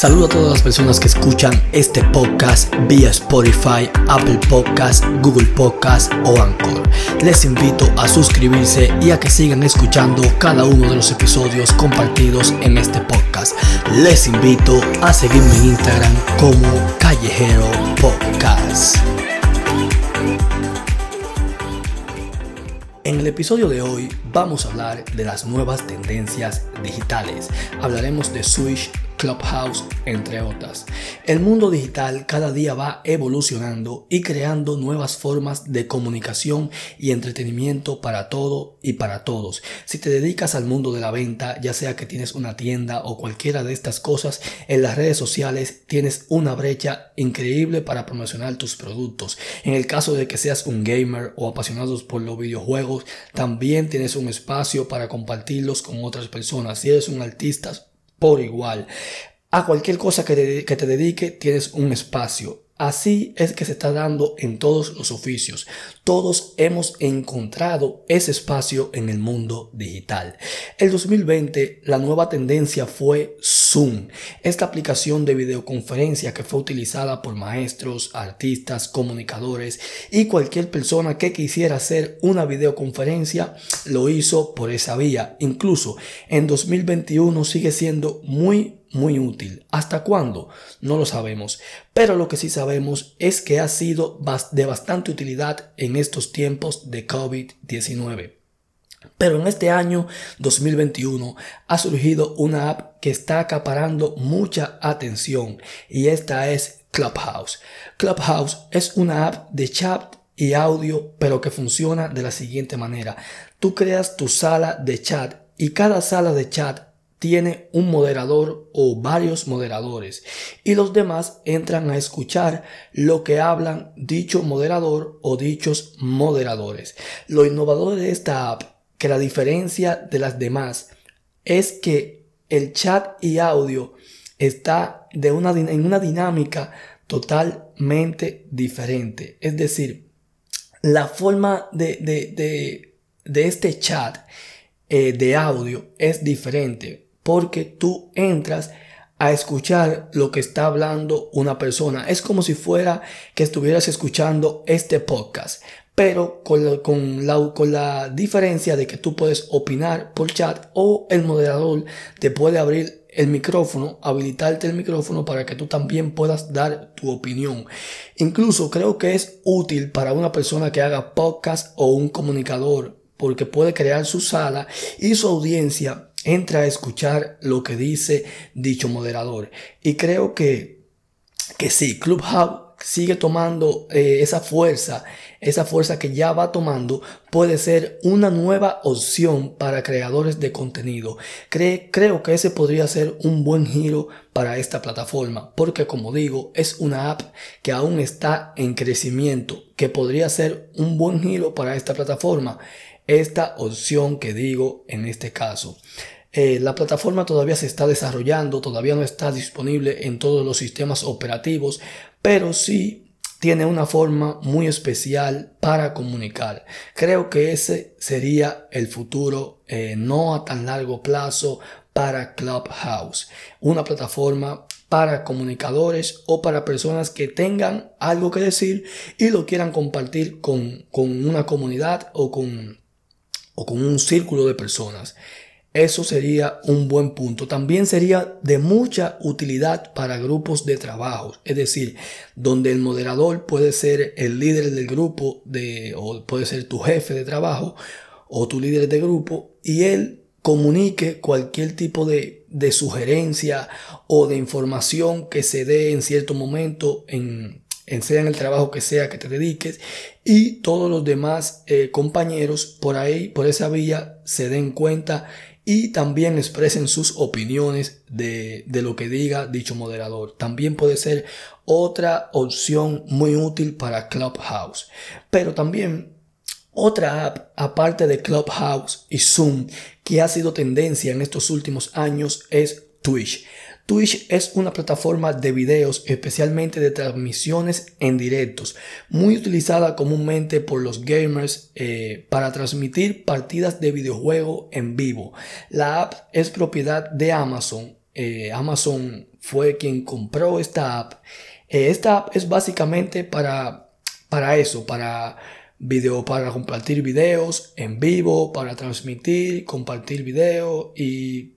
Saludo a todas las personas que escuchan este podcast vía Spotify, Apple Podcast, Google Podcast o Anchor. Les invito a suscribirse y a que sigan escuchando cada uno de los episodios compartidos en este podcast. Les invito a seguirme en Instagram como Callejero Podcast. En el episodio de hoy vamos a hablar de las nuevas tendencias digitales. Hablaremos de Switch Clubhouse, entre otras. El mundo digital cada día va evolucionando y creando nuevas formas de comunicación y entretenimiento para todo y para todos. Si te dedicas al mundo de la venta, ya sea que tienes una tienda o cualquiera de estas cosas, en las redes sociales tienes una brecha increíble para promocionar tus productos. En el caso de que seas un gamer o apasionado por los videojuegos, también tienes un espacio para compartirlos con otras personas. Si eres un artista, por igual. A cualquier cosa que te, dedique tienes un espacio. Así es que se está dando en todos los oficios. Todos hemos encontrado ese espacio en el mundo digital. El 2020 la nueva tendencia fue Zoom, esta aplicación de videoconferencia que fue utilizada por maestros, artistas, comunicadores y cualquier persona que quisiera hacer una videoconferencia lo hizo por esa vía. Incluso en 2021 sigue siendo muy muy útil. ¿Hasta cuándo? No lo sabemos. Pero lo que sí sabemos es que ha sido de bastante utilidad en estos tiempos de COVID-19. Pero en este año 2021 ha surgido una app que está acaparando mucha atención y esta es Clubhouse. Clubhouse es una app de chat y audio pero que funciona de la siguiente manera. Tú creas tu sala de chat y cada sala de chat tiene un moderador o varios moderadores y los demás entran a escuchar lo que hablan dicho moderador o dichos moderadores. Lo innovador de esta app, que la diferencia de las demás, es que el chat y audio está de una, en una dinámica totalmente diferente. Es decir, la forma de, de, de, este chat eh, de audio es diferente porque tú entras a escuchar lo que está hablando una persona. Es como si fuera que estuvieras escuchando este podcast, pero con, con, la, con la diferencia de que tú puedes opinar por chat o el moderador te puede abrir el micrófono, habilitarte el micrófono para que tú también puedas dar tu opinión. Incluso creo que es útil para una persona que haga podcast o un comunicador porque puede crear su sala y su audiencia entra a escuchar lo que dice dicho moderador. Y creo que, que sí, Clubhouse sigue tomando eh, esa fuerza, esa fuerza que ya va tomando, puede ser una nueva opción para creadores de contenido. creo que ese podría ser un buen giro para esta plataforma, porque como digo, es una app que aún está en crecimiento, que podría ser un buen giro para esta plataforma esta opción que digo en este caso. Eh, la plataforma todavía se está desarrollando, todavía no está disponible en todos los sistemas operativos, pero sí tiene una forma muy especial para comunicar. Creo que ese sería el futuro, eh, no a tan largo plazo, para Clubhouse, una plataforma para comunicadores o para personas que tengan algo que decir y lo quieran compartir con, con una comunidad o con o con un círculo de personas. Eso sería un buen punto. También sería de mucha utilidad para grupos de trabajo, es decir, donde el moderador puede ser el líder del grupo de, o puede ser tu jefe de trabajo o tu líder de grupo y él comunique cualquier tipo de, de sugerencia o de información que se dé en cierto momento en, en sea en el trabajo que sea que te dediques y todos los demás eh, compañeros por ahí, por esa vía, se den cuenta y también expresen sus opiniones de, de, lo que diga dicho moderador. También puede ser otra opción muy útil para Clubhouse. Pero también otra app, aparte de Clubhouse y Zoom, que ha sido tendencia en estos últimos años, es Twitch. Twitch es una plataforma de videos, especialmente de transmisiones en directos, muy utilizada comúnmente por los gamers eh, para transmitir partidas de videojuego en vivo. La app es propiedad de Amazon. Eh, Amazon fue quien compró esta app. Eh, esta app es básicamente para, para eso, para para compartir videos en vivo, para transmitir, compartir video y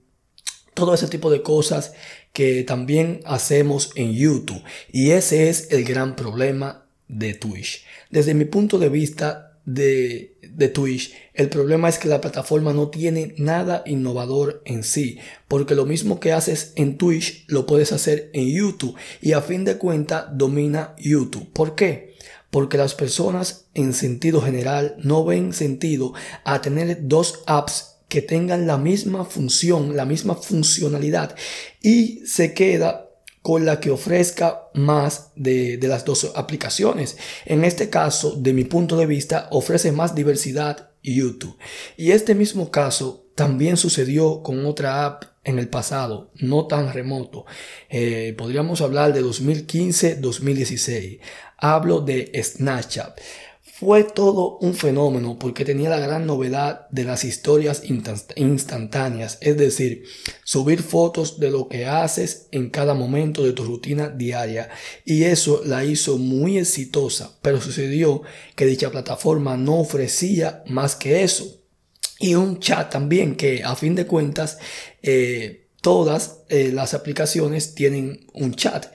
todo ese tipo de cosas que también hacemos en YouTube. Y ese es el gran problema de Twitch. Desde mi punto de vista, de, de, Twitch. El problema es que la plataforma no tiene nada innovador en sí, porque lo mismo que haces en Twitch lo puedes hacer en YouTube y a fin de cuentas domina YouTube. ¿Por qué? Porque las personas en sentido general no ven sentido a tener dos apps que tengan la misma función, la misma funcionalidad y se queda con la que ofrezca más de, las dos aplicaciones. En este caso, de mi punto de vista, ofrece más diversidad YouTube. Y este mismo caso también sucedió con otra app en el pasado, no tan remoto. Eh, podríamos hablar de 2015-2016. Hablo de Snapchat. Fue todo un fenómeno porque tenía la gran novedad de las historias instantáneas, es decir, subir fotos de lo que haces en cada momento de tu rutina diaria. Y eso la hizo muy exitosa, pero sucedió que dicha plataforma no ofrecía más que eso. Y un chat también que a fin de cuentas eh, todas eh, las aplicaciones tienen un chat.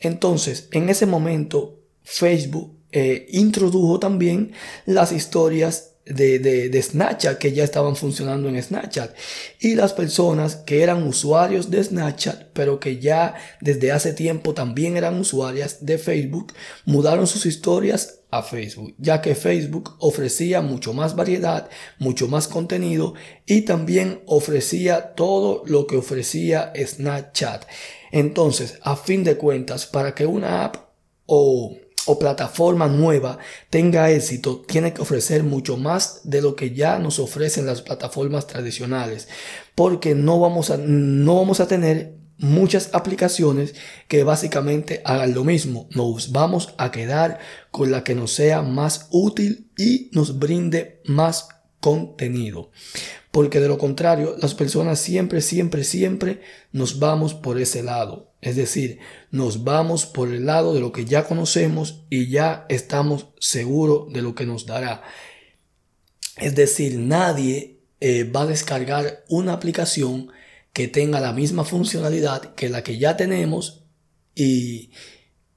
Entonces, en ese momento, Facebook eh, introdujo también las historias de, de, Snapchat que ya estaban funcionando en Snapchat. Y las personas que eran usuarios de Snapchat pero que ya desde hace tiempo también eran usuarias de Facebook mudaron sus historias a Facebook ya que Facebook ofrecía mucho más variedad mucho más contenido y también ofrecía todo lo que ofrecía Snapchat. Entonces a fin de cuentas para que una app o o plataforma nueva tenga éxito, tiene que ofrecer mucho más de lo que ya nos ofrecen las plataformas tradicionales, porque no vamos a, no vamos a tener muchas aplicaciones que básicamente hagan lo mismo. Nos vamos a quedar con la que nos sea más útil y nos brinde más contenido. Porque de lo contrario, las personas siempre, siempre, siempre nos vamos por ese lado. Es decir, nos vamos por el lado de lo que ya conocemos y ya estamos seguros de lo que nos dará. Es decir, nadie eh, va a descargar una aplicación que tenga la misma funcionalidad que la que ya tenemos y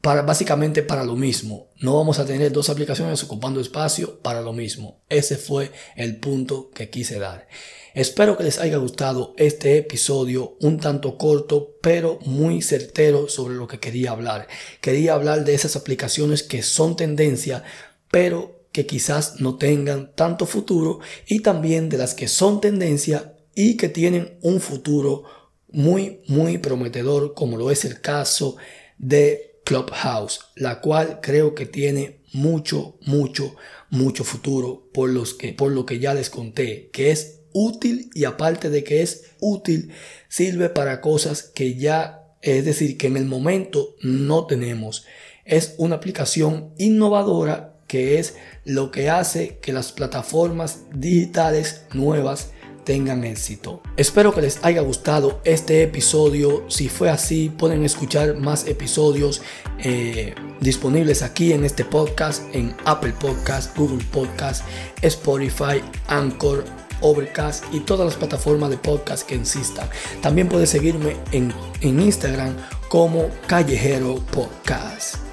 para, básicamente para lo mismo. No vamos a tener dos aplicaciones ocupando espacio para lo mismo. Ese fue el punto que quise dar. Espero que les haya gustado este episodio un tanto corto pero muy certero sobre lo que quería hablar. Quería hablar de esas aplicaciones que son tendencia pero que quizás no tengan tanto futuro y también de las que son tendencia y que tienen un futuro muy muy prometedor como lo es el caso de Clubhouse, la cual creo que tiene mucho, mucho, mucho futuro por, los que, por lo que ya les conté, que es útil y aparte de que es útil, sirve para cosas que ya, es decir, que en el momento no tenemos. Es una aplicación innovadora que es lo que hace que las plataformas digitales nuevas tengan éxito. Espero que les haya gustado este episodio. Si fue así, pueden escuchar más episodios eh, disponibles aquí en este podcast, en Apple Podcast, Google Podcast, Spotify, Anchor, Overcast y todas las plataformas de podcast que existan. También puedes seguirme en, en Instagram como Callejero Podcast.